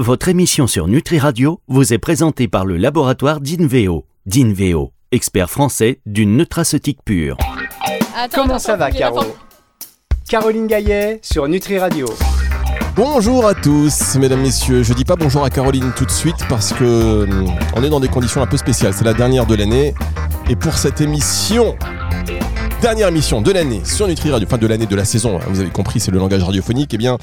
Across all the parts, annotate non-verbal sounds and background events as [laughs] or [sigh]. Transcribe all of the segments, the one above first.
Votre émission sur Nutri Radio vous est présentée par le laboratoire d'Inveo. D'Inveo, expert français d'une nutraceutique pure. Attends, Comment attends, ça va, Caro Caroline Gaillet sur Nutri Radio. Bonjour à tous, mesdames, messieurs. Je dis pas bonjour à Caroline tout de suite parce que hum, on est dans des conditions un peu spéciales. C'est la dernière de l'année. Et pour cette émission, dernière émission de l'année sur Nutri Radio, enfin de l'année de la saison, hein, vous avez compris, c'est le langage radiophonique. Eh bien,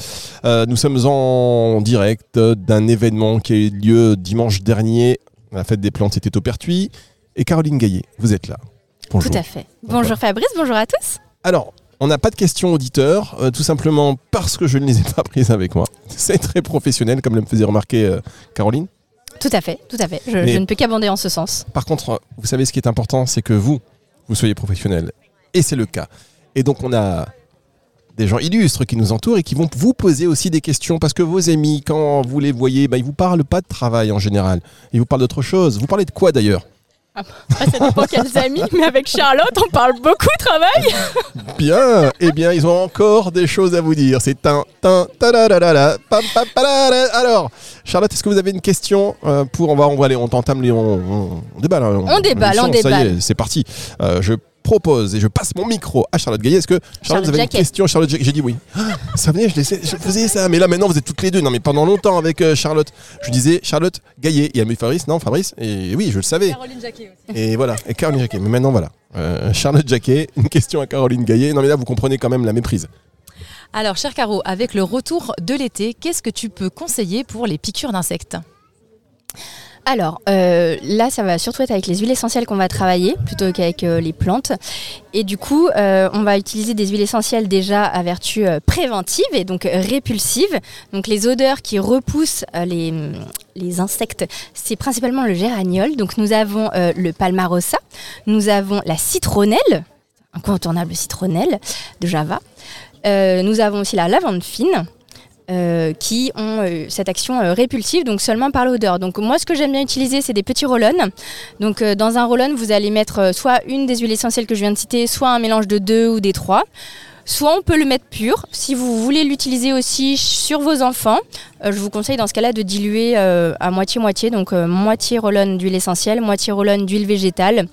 euh, nous sommes en direct d'un événement qui a eu lieu dimanche dernier. La fête des plantes était au Pertuis. Et Caroline Gaillet, vous êtes là. Bonjour. Tout à fait. Bonjour Fabrice, bonjour à tous. Alors, on n'a pas de questions auditeurs, euh, tout simplement parce que je ne les ai pas prises avec moi. C'est très professionnel, comme le me faisait remarquer euh, Caroline. Tout à fait, tout à fait. Je, je ne peux qu'abonder en ce sens. Par contre, vous savez ce qui est important, c'est que vous, vous soyez professionnel. Et c'est le cas. Et donc, on a des gens illustres qui nous entourent et qui vont vous poser aussi des questions parce que vos amis, quand vous les voyez, bah, ils vous parlent pas de travail en général. Ils vous parlent d'autre chose. Vous parlez de quoi d'ailleurs? Après, ça dépend quels amis, mais avec Charlotte, on parle beaucoup travail. [laughs] Bien, eh bien, ils ont encore des choses à vous dire. C'est un, tin. Alors, Charlotte, est-ce que vous avez une question euh, pour on va, on va aller, on t'entame, les- on, on, on déballe. hein, On déballe, on Ça y déballe. est, c'est parti. Euh, je propose et je passe mon micro à Charlotte Gaillet. Est-ce que Charlotte, Charlotte vous avez Jacquet. une question Charlotte, Jacquet, j'ai dit oui. Ah, ça venait, je, laissais- je faisais ça. Mais là, maintenant, vous êtes toutes les deux. Non, mais pendant longtemps avec euh, Charlotte, je disais Charlotte Gaillet et Amélie Fabrice. Non, Fabrice. Et oui, je le savais. Caroline Jacquet aussi. Et voilà, et Caroline Jacquet. Mais maintenant, voilà. Euh, Charlotte Jacquet, une question à Caroline Gaillet. Non, mais là, vous comprenez quand même la méprise. Alors, cher Caro, avec le retour de l'été, qu'est-ce que tu peux conseiller pour les piqûres d'insectes? Alors euh, là, ça va surtout être avec les huiles essentielles qu'on va travailler plutôt qu'avec euh, les plantes. Et du coup, euh, on va utiliser des huiles essentielles déjà à vertu préventive et donc répulsive. Donc les odeurs qui repoussent les, insectes, c'est principalement le géraniol. Donc nous avons le palmarosa, nous avons la citronnelle, incontournable citronnelle de Java. Nous avons aussi la lavande fine euh, qui ont euh, cette action euh, répulsive, donc seulement par l'odeur. Donc moi, ce que j'aime bien utiliser, c'est des petits roll-on. Donc dans un roll-on, vous allez mettre soit une des huiles essentielles que je viens de citer, soit un mélange de deux ou des trois. Soit on peut le mettre pur. Si vous voulez l'utiliser aussi sur vos enfants, je vous conseille dans ce cas-là de diluer à moitié-moitié. Donc moitié roll-on d'huile essentielle, moitié roll-on d'huile végétale.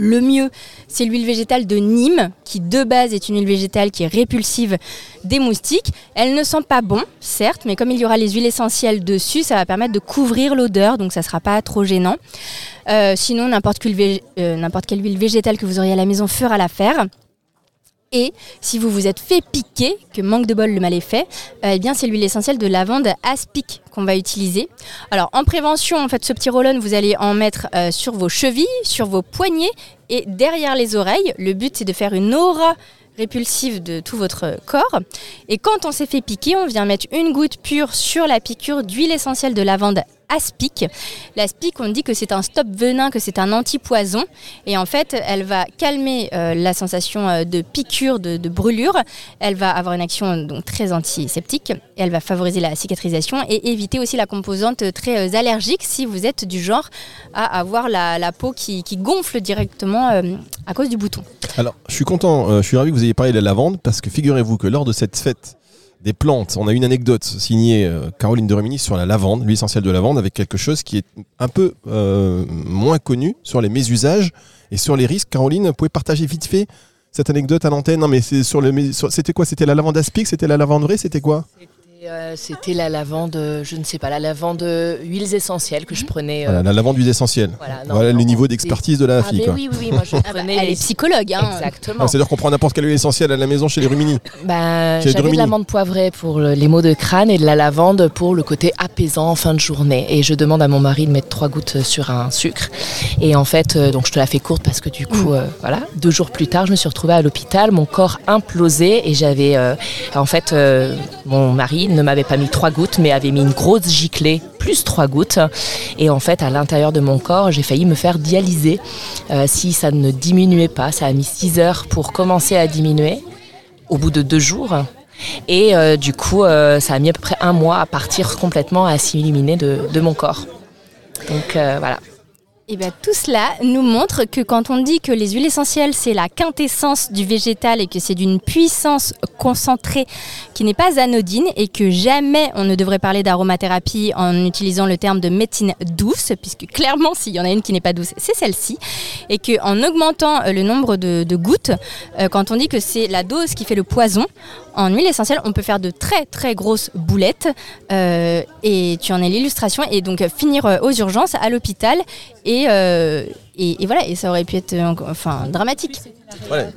Le mieux, c'est l'huile végétale de Nîmes, qui de base est une huile végétale qui est répulsive des moustiques. Elle ne sent pas bon, certes, mais comme il y aura les huiles essentielles dessus, ça va permettre de couvrir l'odeur, donc ça ne sera pas trop gênant. Euh, sinon, euh, n'importe quelle huile végétale que vous auriez à la maison fera l'affaire. Et si vous vous êtes fait piquer, que manque de bol le mal est fait, euh, eh bien c'est l'huile essentielle de lavande aspic qu'on va utiliser. Alors en prévention, en fait, ce petit roll-on, vous allez en mettre euh, sur vos chevilles, sur vos poignets et derrière les oreilles. Le but c'est de faire une aura répulsive de tout votre corps. Et quand on s'est fait piquer, on vient mettre une goutte pure sur la piqûre d'huile essentielle de lavande aspic. L'aspic, on dit que c'est un stop venin, que c'est un antipoison. Et en fait, elle va calmer euh, la sensation euh, de piqûre, de, brûlure. Elle va avoir une action donc très antiseptique. Elle va favoriser la cicatrisation et éviter aussi la composante très euh, allergique si vous êtes du genre à avoir la, peau qui, gonfle directement à cause du bouton. Alors, je suis content, euh, je suis ravi que vous ayez parlé de la lavande parce que figurez-vous que lors de cette fête des plantes, on a une anecdote signée euh, Caroline de Remini sur la lavande, l'huile essentielle de lavande, avec quelque chose qui est un peu euh, moins connu sur les mésusages et sur les risques. Caroline, vous pouvez partager vite fait cette anecdote à l'antenne? Non, mais c'est sur le. C'était quoi? C'était la lavande aspic? C'était la lavande vraie? C'était quoi? Euh, C'était la lavande, je ne sais pas, la lavande huiles essentielles que je prenais. euh, Voilà, La lavande huile essentielle. voilà, non, Voilà non, le niveau d'expertise de la Ah, fille. quoi. oui, oui, oui, moi je Ah bah, prenais elle les- est psychologue. Hein. Exactement. Ah, C'est-à-dire qu'on prend n'importe quelle huile essentielle à la maison chez les Rumini. Bah, J'avais de l'amande poivrée pour le- les maux de crâne et de la lavande pour le côté apaisant en fin de journée. Et je demande à mon mari de mettre trois gouttes sur un sucre. Et en fait, euh, donc je te la fais courte parce que du coup, euh, voilà, deux jours plus tard, je me suis retrouvée à l'hôpital, mon corps implosé et j'avais, euh, en fait, euh, mon mari ne m'avait pas mis trois gouttes, mais avait mis une grosse giclée plus trois gouttes. Et en fait, à l'intérieur de mon corps, j'ai failli me faire dialyser euh, si ça ne diminuait pas. Ça a mis six heures pour commencer à diminuer au bout de deux jours. Et euh, du coup, euh, ça a mis à peu près un mois à partir complètement, à s'illuminer de, mon corps. Donc voilà. Et bien tout cela nous montre que quand on dit que les huiles essentielles c'est la quintessence du végétal et que c'est d'une puissance concentrée qui n'est pas anodine et que jamais on ne devrait parler d'aromathérapie en utilisant le terme de médecine douce, puisque clairement s'il y en a une qui n'est pas douce, c'est celle-ci, et qu'en augmentant euh, le nombre de, gouttes, euh, quand on dit que c'est la dose qui fait le poison, en huile essentielle, on peut faire de très très grosses boulettes euh, et tu en es l'illustration et donc finir aux urgences à l'hôpital et, euh, et, et voilà et ça aurait pu être enfin dramatique. Voilà.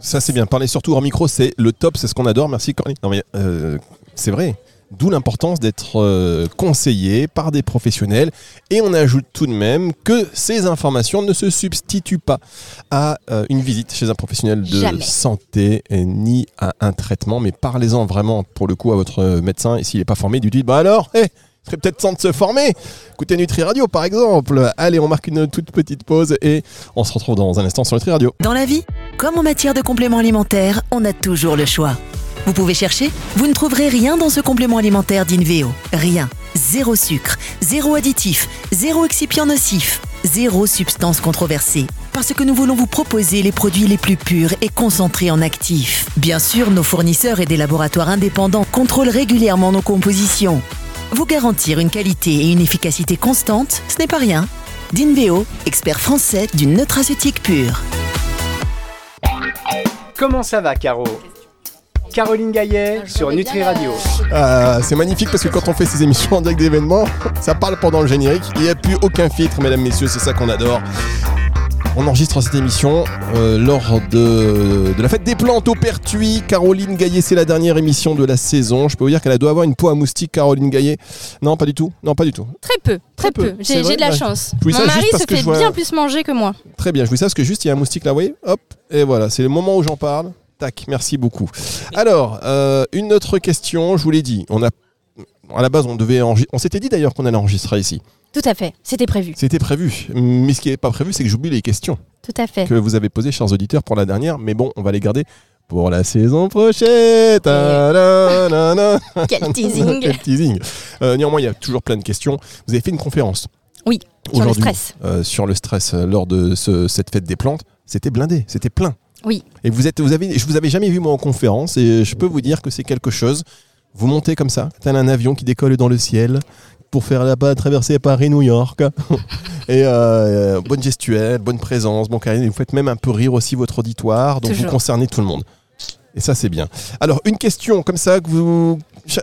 Ça c'est bien. Parler surtout hors micro, c'est le top, c'est ce qu'on adore. Merci Corinne. Non mais euh, c'est vrai. D'où l'importance d'être euh, conseillé par des professionnels. Et on ajoute tout de même que ces informations ne se substituent pas à une visite chez un professionnel de Jamais. santé ni à un traitement. Mais parlez-en vraiment pour le coup à votre médecin. Et s'il n'est pas formé, du dites bah alors, hé, il peut-être temps de se former. Écoutez Nutri Radio par exemple. Allez, on marque une toute petite pause et on se retrouve dans un instant sur Nutri Radio. Dans la vie, comme en matière de compléments alimentaires, on a toujours le choix. Vous pouvez chercher, vous ne trouverez rien dans ce complément alimentaire d'Inveo. Rien. Zéro sucre, zéro additif, zéro excipient nocif, zéro substance controversée. Parce que nous voulons vous proposer les produits les plus purs et concentrés en actifs. Bien sûr, nos fournisseurs et des laboratoires indépendants contrôlent régulièrement nos compositions. Vous garantir une qualité et une efficacité constante, ce n'est pas rien. D'Inveo, expert français du nutraceutique pur. Comment ça va, Caro Caroline Gaillet sur Nutri Radio. Ah, c'est magnifique parce que quand on fait ces émissions en direct d'événements, [laughs] ça parle pendant le générique. Il n'y a plus aucun filtre, mesdames, messieurs, c'est ça qu'on adore. On enregistre cette émission euh, lors de, de la fête des plantes au Pertuis. Caroline Gaillet, c'est la dernière émission de la saison. Je peux vous dire qu'elle doit avoir une peau à moustique, Caroline Gaillet. Non, pas du tout. Non, pas du tout. Très peu, très, peu, J'ai de la Bah, chance. Mon mari se fait vois- bien plus manger que moi. Très bien, je vous ça parce que juste il y a un moustique là, vous voyez Hop, et voilà, c'est le moment où j'en parle. Tac, merci beaucoup. Alors, euh, une autre question, je vous l'ai dit, on a, à la base on devait on s'était dit d'ailleurs qu'on allait enregistrer ici. Tout à fait, c'était prévu. C'était prévu, mais ce qui n'est pas prévu, c'est que j'oublie les questions Tout à fait. que vous avez posées, chers auditeurs, pour la dernière, mais bon, on va les garder pour la saison prochaine. [laughs] Quel teasing. Quel teasing. Euh, néanmoins, il y a toujours plein de questions. Vous avez fait une conférence. Oui, sur le stress. euh, sur le stress euh, lors de ce- cette fête des plantes. C'était blindé, c'était plein. Oui. Et vous êtes, vous avez, je vous avais jamais vu moi en conférence et je peux vous dire que c'est quelque chose. Vous montez comme ça, tel un avion qui décolle dans le ciel pour faire la pas traversée Paris-New York. [laughs] et euh, bonne gestuelle, bonne présence, bon charisme. Et vous faites même un peu rire aussi votre auditoire, donc vous concernez tout le monde. Et ça c'est bien. Alors une question comme ça que vous,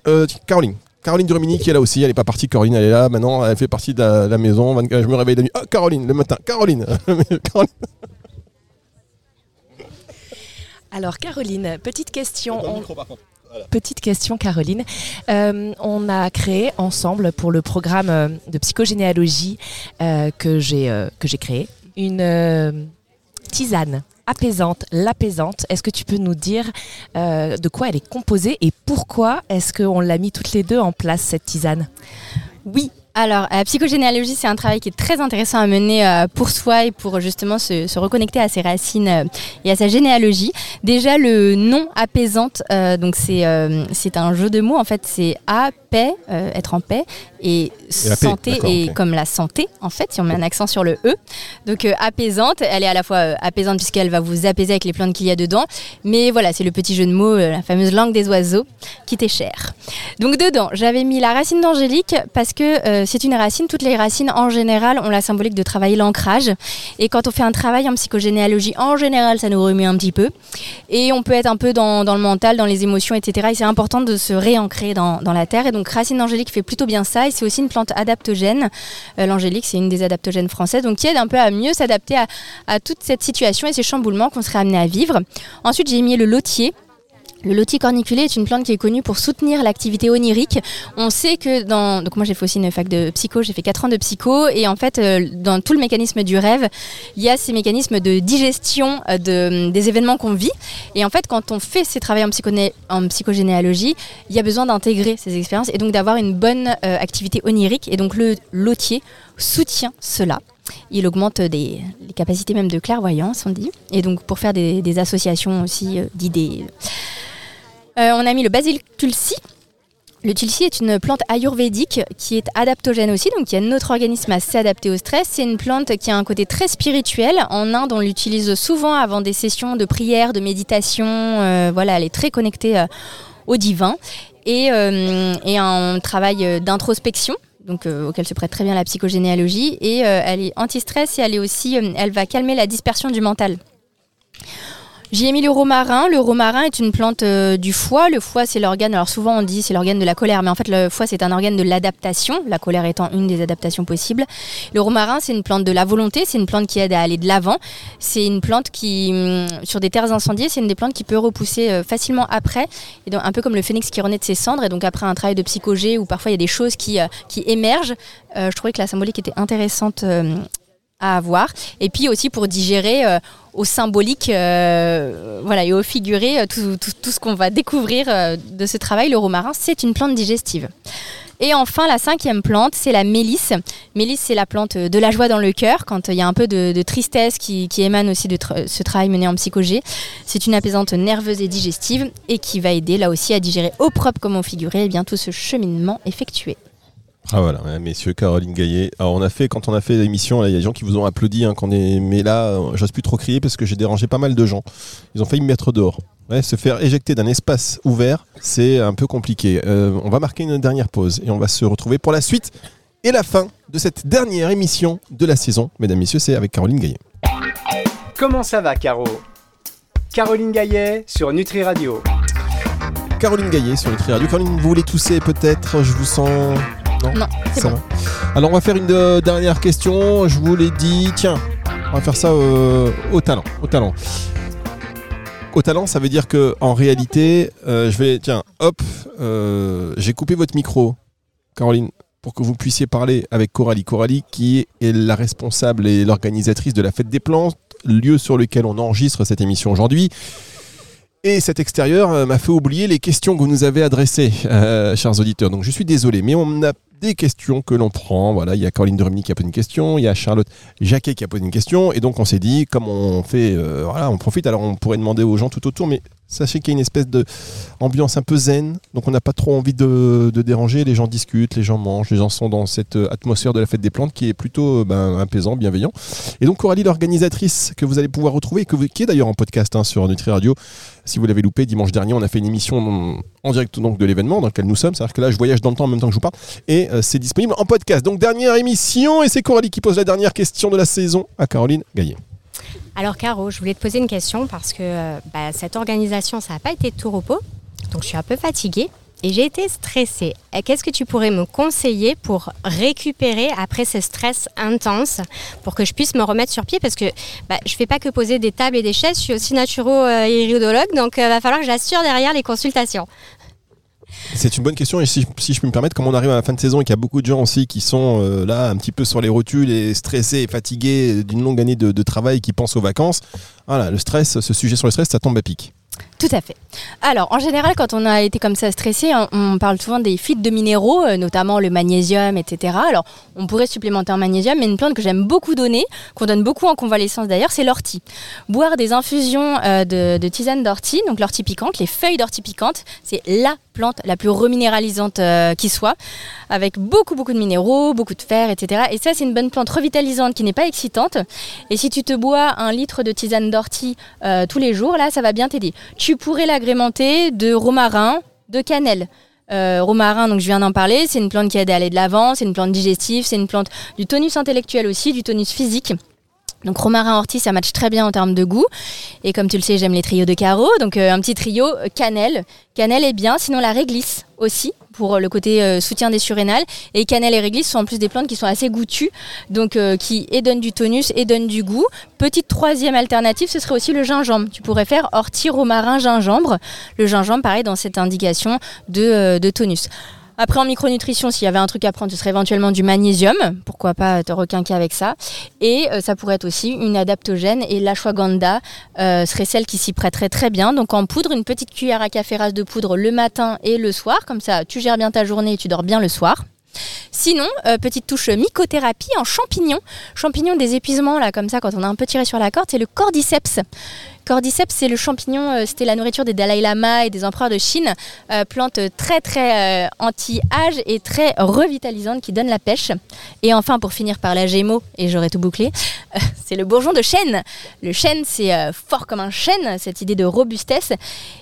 euh, Caroline. Caroline Durmini qui est là aussi, elle n'est pas partie, Caroline elle est là, maintenant elle fait partie de la, la maison, 24 je me réveille la nuit, ah Caroline, le matin, Caroline, [laughs] Caroline. Alors Caroline, petite question. On- micro, par contre. Petite question Caroline. Euh, on a créé ensemble pour le programme euh, de psychogénéalogie euh, que j'ai euh, que j'ai créé une euh, tisane apaisante, l'apaisante. Est-ce que tu peux nous dire euh, de quoi elle est composée et pourquoi est-ce qu'on l'a mis toutes les deux en place cette tisane? Oui. Alors, la psychogénéalogie, c'est un travail qui est très intéressant à mener euh, pour soi et pour justement se, reconnecter à ses racines euh, et à sa généalogie. Déjà, le nom apaisante, euh, donc c'est euh, c'est un jeu de mots. En fait, c'est à paix, euh, être en paix, et, Et santé, et comme la santé, en fait, si on met un accent sur le e. Donc, euh, apaisante, elle est à la fois euh, apaisante puisqu'elle va vous apaiser avec les plantes qu'il y a dedans, mais voilà, c'est le petit jeu de mots, la fameuse langue des oiseaux qui t'est chère. Donc dedans, j'avais mis la racine d'angélique parce que c'est une racine. Toutes les racines, en général, ont la symbolique de travailler l'ancrage. Et quand on fait un travail en psychogénéalogie, en général, ça nous remet un petit peu. Et on peut être un peu dans, dans le mental, dans les émotions, etc. Et c'est important de se réancrer dans, dans la terre. Et donc, racine d'angélique fait plutôt bien ça. Et c'est aussi une plante adaptogène. Euh, L'angélique, c'est une des adaptogènes françaises. Donc, qui aide un peu à mieux s'adapter à, à toute cette situation et ces chamboulements qu'on serait amené à vivre. Ensuite, j'ai mis le lotier. Le lotier corniculé est une plante qui est connue pour soutenir l'activité onirique. On sait que dans... Donc moi j'ai fait aussi une fac de psycho, j'ai fait 4 ans de psycho et en fait euh, dans tout le mécanisme du rêve, il y a ces mécanismes de digestion euh, de, des événements qu'on vit. Et en fait quand on fait ces travaux en, psychogénéalogie, il y a besoin d'intégrer ces expériences et donc d'avoir une bonne euh, activité onirique. Et donc le lotier soutient cela. Il augmente des, les capacités même de clairvoyance, on dit. Et donc pour faire des, associations aussi euh, d'idées. Euh, on a mis le basil tulsi. Le tulsi est une plante ayurvédique qui est adaptogène aussi, donc il y a notre organisme assez adapté au stress. C'est une plante qui a un côté très spirituel. En Inde, on l'utilise souvent avant des sessions de prière, de méditation. Euh, voilà, elle est très connectée euh, au divin. Et, euh, un travail d'introspection. Donc, auquel se prête très bien la psychogénéalogie et elle est anti-stress et elle est aussi, elle va calmer la dispersion du mental. J'y ai mis le romarin. Le romarin est une plante euh, du foie. Le foie, c'est l'organe, alors souvent on dit c'est l'organe de la colère, mais en fait le foie, c'est un organe de l'adaptation, la colère étant une des adaptations possibles. Le romarin, c'est une plante de la volonté, c'est une plante qui aide à aller de l'avant. C'est une plante qui, hum, sur des terres incendiées, c'est une des plantes qui peut repousser euh, facilement après, un peu comme le phénix qui renaît de ses cendres, et donc après un travail de psychogé où parfois il y a des choses qui, euh, qui émergent. je trouvais que la symbolique était intéressante à avoir. Et puis aussi pour digérer euh, au symbolique euh, voilà, et au figuré euh, tout, tout, ce qu'on va découvrir de ce travail. Le romarin, c'est une plante digestive. Et enfin, la cinquième plante, c'est la mélisse. Mélisse, c'est la plante de la joie dans le cœur, quand il y a un peu de, tristesse qui, qui, émane aussi de ce travail mené en psychogé. C'est une apaisante nerveuse et digestive et qui va aider là aussi à digérer au propre comme au figuré eh bien, tout ce cheminement effectué. Ah voilà, messieurs, Caroline Gaillet. Alors on a fait, quand on a fait l'émission, il y a des gens qui vous ont applaudi, hein, quand est, mais là, j'ose plus trop crier parce que j'ai dérangé pas mal de gens. Ils ont failli me mettre dehors. se faire éjecter d'un espace ouvert, c'est un peu compliqué. Euh, on va marquer une dernière pause et on va se retrouver pour la suite et la fin de cette dernière émission de la saison. Mesdames, messieurs, c'est avec Caroline Gaillet. Comment ça va, Caro? Caroline Gaillet sur Nutri Radio. Caroline Gaillet sur Nutri Radio. Caroline, vous voulez tousser peut-être? Je vous sens non, c'est bon. Alors on va faire une euh, dernière question. Je vous l'ai dit, tiens, on va faire ça euh, au talent. Au talent. Au talent, ça veut dire que en réalité, euh, je vais, tiens, hop, j'ai coupé votre micro, Caroline, pour que vous puissiez parler avec Coralie. Coralie, qui est la responsable et l'organisatrice de la fête des plantes, lieu sur lequel on enregistre cette émission aujourd'hui. Et cet extérieur m'a fait oublier les questions que vous nous avez adressées, chers auditeurs. Donc je suis désolé, mais on a des questions que l'on prend. Voilà, il y a Caroline de Rumini qui a posé une question, il y a Charlotte Jacquet qui a posé une question, et donc on s'est dit, comme on fait, euh, voilà, on profite. Alors on pourrait demander aux gens tout autour, mais sachez qu'il y a une espèce d'ambiance un peu zen, donc on n'a pas trop envie de, déranger. Les gens discutent, les gens mangent, les gens sont dans cette euh, atmosphère de la fête des plantes qui est plutôt euh, ben, apaisant, bienveillant. Et donc Coralie, l'organisatrice que vous allez pouvoir retrouver, qui est d'ailleurs en podcast hein, sur Nutri Radio, si vous l'avez loupé, dimanche dernier, on a fait une émission en direct donc, de l'événement dans lequel nous sommes. C'est-à-dire que là, je voyage dans le temps en même temps que je vous parle. Et euh, c'est disponible en podcast. Donc, dernière émission. Et c'est Coralie qui pose la dernière question de la saison à Caroline Gaillet. Alors, Caro, je voulais te poser une question parce que euh, bah, cette organisation, ça n'a pas été de tout repos. Donc, je suis un peu fatiguée et j'ai été stressée. Qu'est-ce que tu pourrais me conseiller pour récupérer après ce stress intense, pour que je puisse me remettre sur pied? Parce que bah, je ne fais pas que poser des tables et des chaises, je suis aussi naturo-iridologue, donc il euh, va falloir que j'assure derrière les consultations. C'est une bonne question et si, je peux me permettre, comme on arrive à la fin de saison et qu'il y a beaucoup de gens aussi qui sont euh, là un petit peu sur les rotules et stressés et fatigués d'une longue année de, de travail qui pensent aux vacances, voilà, le stress, ce sujet sur le stress, ça tombe à pic. Tout à fait. Alors, en général, quand on a été comme ça stressé, on, parle souvent des fuites de minéraux, euh, notamment le magnésium, etc. Alors, on pourrait supplémenter en magnésium, mais une plante que j'aime beaucoup donner, qu'on donne beaucoup en convalescence d'ailleurs, c'est l'ortie. Boire des infusions euh, de, tisane d'ortie, donc l'ortie piquante, les feuilles d'ortie piquante, c'est la plante la plus reminéralisante euh, qui soit, avec beaucoup, beaucoup de minéraux, beaucoup de fer, etc. Et ça, c'est une bonne plante revitalisante qui n'est pas excitante. Et si tu te bois un litre de tisane d'ortie tous les jours, là, ça va bien t'aider pourrais l'agrémenter de romarin, de cannelle. Euh, romarin, donc je viens d'en parler, c'est une plante qui aide à aller de l'avant, c'est une plante digestive, c'est une plante du tonus intellectuel aussi, du tonus physique. Donc romarin ortie, ça match très bien en termes de goût. Et comme tu le sais, j'aime les trios de carreaux. Donc euh, un petit trio euh, cannelle. Cannelle est bien, sinon la réglisse aussi pour euh, le côté euh, soutien des surrénales. Et cannelle et réglisse sont en plus des plantes qui sont assez goûtues, donc euh, qui et donnent du tonus et donnent du goût. Petite troisième alternative, ce serait aussi le gingembre. Tu pourrais faire ortie, romarin, gingembre. Le gingembre, pareil, dans cette indication de, de tonus. Après, en micronutrition, s'il y avait un truc à prendre, ce serait éventuellement du magnésium. Pourquoi pas te requinquer avec ça. Et euh, ça pourrait être aussi une adaptogène. Et l'ashwagandha euh, serait celle qui s'y prêterait très bien. Donc en poudre, une petite cuillère à café rase de poudre le matin et le soir. Comme ça, tu gères bien ta journée et tu dors bien le soir. Sinon, euh, petite touche mycothérapie en champignons. Champignons des épuisements, là, comme ça, quand on a un peu tiré sur la corde, c'est le cordyceps. Cordyceps, c'est le champignon, euh, c'était la nourriture des Dalai Lama et des empereurs de Chine. Euh, plante très très anti-âge et très revitalisante qui donne la pêche. Et enfin, pour finir par la gémeaux, et j'aurai tout bouclé, [laughs] c'est le bourgeon de chêne. Le chêne, c'est fort comme un chêne, cette idée de robustesse.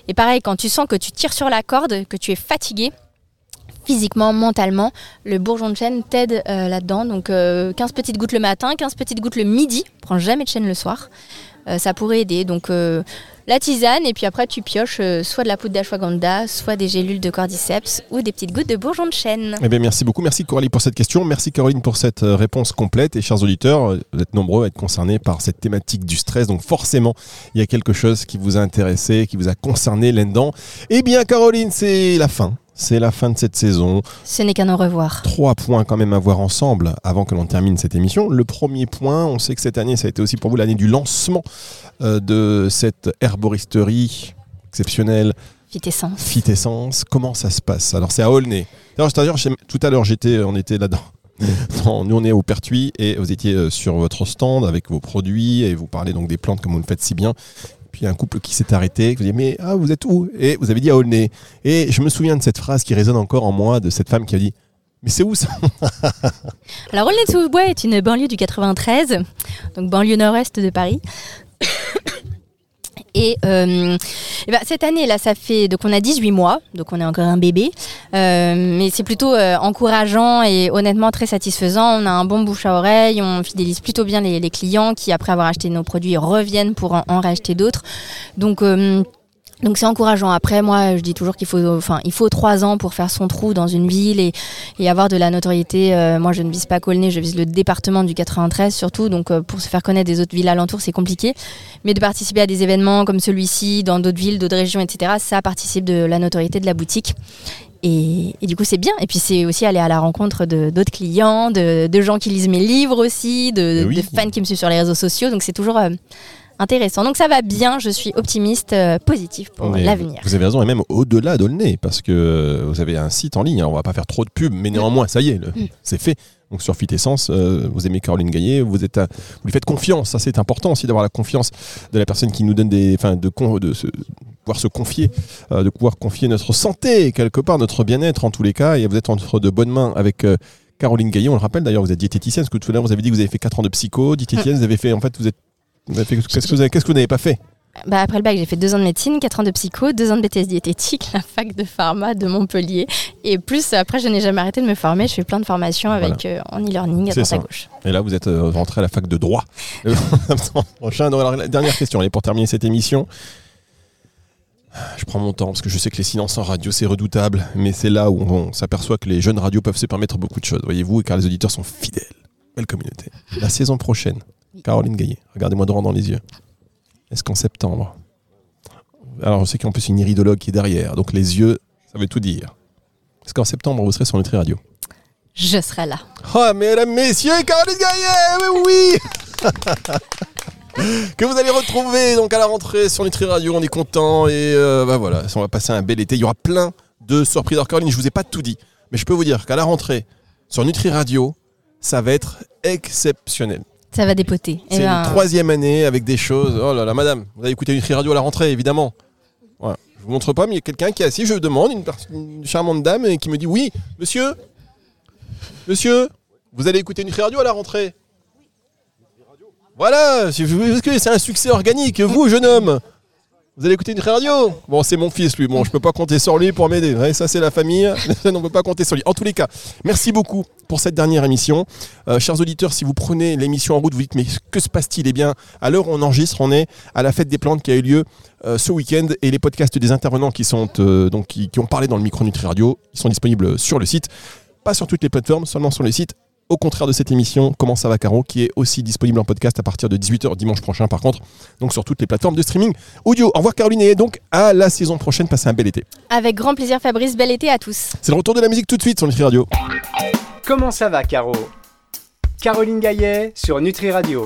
Et pareil, quand tu sens que tu tires sur la corde, que tu es fatigué, physiquement, mentalement, le bourgeon de chêne t'aide euh, là-dedans. Donc euh, 15 petites gouttes le matin, 15 petites gouttes le midi. Prends jamais de chêne le soir. Euh, ça pourrait aider. Donc euh, la tisane et puis après tu pioches soit de la poudre d'ashwagandha, soit des gélules de cordyceps ou des petites gouttes de bourgeon de chêne. Eh bien, merci beaucoup. Merci Coralie pour cette question. Merci Caroline pour cette réponse complète. Et chers auditeurs, vous êtes nombreux à être concernés par cette thématique du stress. Donc forcément, il y a quelque chose qui vous a intéressé, qui vous a concerné là-dedans. Eh bien, Caroline, c'est la fin. C'est la fin de cette saison. Ce n'est qu'un au revoir. Trois points quand même à voir ensemble avant que l'on termine cette émission. Le premier point, on sait que cette année, ça a été aussi pour vous l'année du lancement euh, de cette herboristerie exceptionnelle, Vitessence. Fitessence. Comment ça se passe? Alors c'est à Aulnay. D'ailleurs, tout à l'heure, j'étais, on était là-dedans. [laughs] Non, nous on est au Pertuis et vous étiez euh, sur votre stand avec vos produits et vous parlez donc des plantes comme vous le faites si bien. Puis a un couple qui s'est arrêté, qui vous dit mais ah vous êtes où? Et vous avez dit à Aulnay. Et je me souviens de cette phrase qui résonne encore en moi de cette femme qui a dit mais c'est où ça? [laughs] Alors Aulnay-sous-Bois est une banlieue du 93, donc banlieue nord-est de Paris. Et, euh, ben, cette année, là, ça fait. Donc, on a 18 mois, donc on est encore un bébé. Euh, mais c'est plutôt euh, encourageant et honnêtement très satisfaisant. On a un bon bouche à oreille, on fidélise plutôt bien les, les clients qui, après avoir acheté nos produits, reviennent pour en, en racheter d'autres. Donc, euh, donc c'est encourageant. Après, moi, je dis toujours qu'il faut, enfin, il faut trois ans pour faire son trou dans une ville et, et avoir de la notoriété. Euh, moi, je ne vise pas Colnay, je vise le département du 93 surtout. Donc, euh, pour se faire connaître des autres villes alentours, c'est compliqué. Mais de participer à des événements comme celui-ci, dans d'autres villes, d'autres régions, etc., ça participe de la notoriété de la boutique. Et, et du coup, c'est bien. Et puis, c'est aussi aller à la rencontre de d'autres clients, de, de gens qui lisent mes livres aussi, de, oui. de fans qui me suivent sur les réseaux sociaux. Donc, c'est toujours euh, intéressant. Donc, ça va bien. Je suis optimiste, euh, positif pour l'avenir. Vous avez raison, et même au-delà d'Aulnay, parce que vous avez un site en ligne, hein, on va pas faire trop de pub, mais néanmoins, ça y est, Mm. c'est fait. Donc sur Fit Essence, euh, vous aimez Caroline Gaillet, vous, êtes, vous lui faites confiance, ça c'est important aussi d'avoir la confiance de la personne qui nous donne des... Enfin, de, con- de se, pouvoir se confier, euh, de pouvoir confier notre santé, quelque part, notre bien-être en tous les cas, et vous êtes entre de bonnes mains avec... euh, Caroline Gaillet, on le rappelle d'ailleurs, vous êtes diététicienne, parce que tout à l'heure vous avez dit que vous avez fait 4 ans de psycho, diététicienne, vous avez fait, en fait, vous êtes... fait- Qu'est-ce que vous que n'avez pas fait Bah, après le bac, j'ai fait deux ans de médecine, quatre ans de psycho, deux ans de BTS diététique, [laughs] la fac de pharma de Montpellier. Et plus, après, je n'ai jamais arrêté de me former. Je fais plein de formations avec euh, en e-learning à droite à gauche. Et là, vous êtes euh, rentré à la fac de droit. [laughs] Prochain. Donc, alors, la dernière question, et pour terminer cette émission. Je prends mon temps parce que je sais que les silences en radio c'est redoutable, mais c'est là où on, s'aperçoit que les jeunes radios peuvent se permettre beaucoup de choses, voyez-vous, car les auditeurs sont fidèles. Belle communauté. La saison prochaine, Caroline Gaillet, regardez-moi droit dans les yeux. Est-ce qu'en septembre Alors je sais qu'en plus une iridologue qui est derrière, donc les yeux, ça veut tout dire. Est-ce qu'en septembre vous serez sur Nutri Radio? Je serai là. Oh, mesdames, messieurs, Caroline Gaillet, oui [laughs] Que vous allez retrouver donc à la rentrée sur Nutri Radio, on est content et euh, bah voilà, on va passer un bel été. Il y aura plein de surprises. Alors Caroline, je vous ai pas tout dit, mais je peux vous dire qu'à la rentrée sur Nutri Radio, ça va être exceptionnel. Ça va dépoter. Eh C'est ben, une troisième année avec des choses. Oh là là, madame, vous avez écouté Nutri Radio à la rentrée, évidemment. Voilà. Je vous montre pas, mais il y a quelqu'un qui est assis. Je demande, une, une charmante dame, et qui me dit Oui, monsieur, monsieur, vous allez écouter Nutri Radio à la rentrée Voilà, c'est un succès organique. Vous, jeune homme, vous allez écouter Nutri Radio Bon, c'est mon fils, lui. Bon, je peux pas compter sur lui pour m'aider. Ça, c'est la famille. [laughs] on ne peut pas compter sur lui. En tous les cas, merci beaucoup pour cette dernière émission. Euh, chers auditeurs, si vous prenez l'émission en route, vous dites mais que se passe-t-il? Eh bien, à l'heure où on enregistre, on est à la fête des plantes qui a eu lieu euh, ce week-end et les podcasts des intervenants qui sont euh, donc qui, qui ont parlé dans le micro Nutri Radio, ils sont disponibles sur le site, pas sur toutes les plateformes, seulement sur le site. Au contraire de cette émission, Comment ça va Caro, qui est aussi disponible en podcast à partir de 18h dimanche prochain par contre, donc sur toutes les plateformes de streaming audio. Au revoir Caroline et donc à la saison prochaine, passez un bel été. Avec grand plaisir, Fabrice. Bel été à tous. C'est le retour de la musique tout de suite sur Nutri Radio. Comment ça va, Caro? Caroline Gaillet sur Nutri Radio.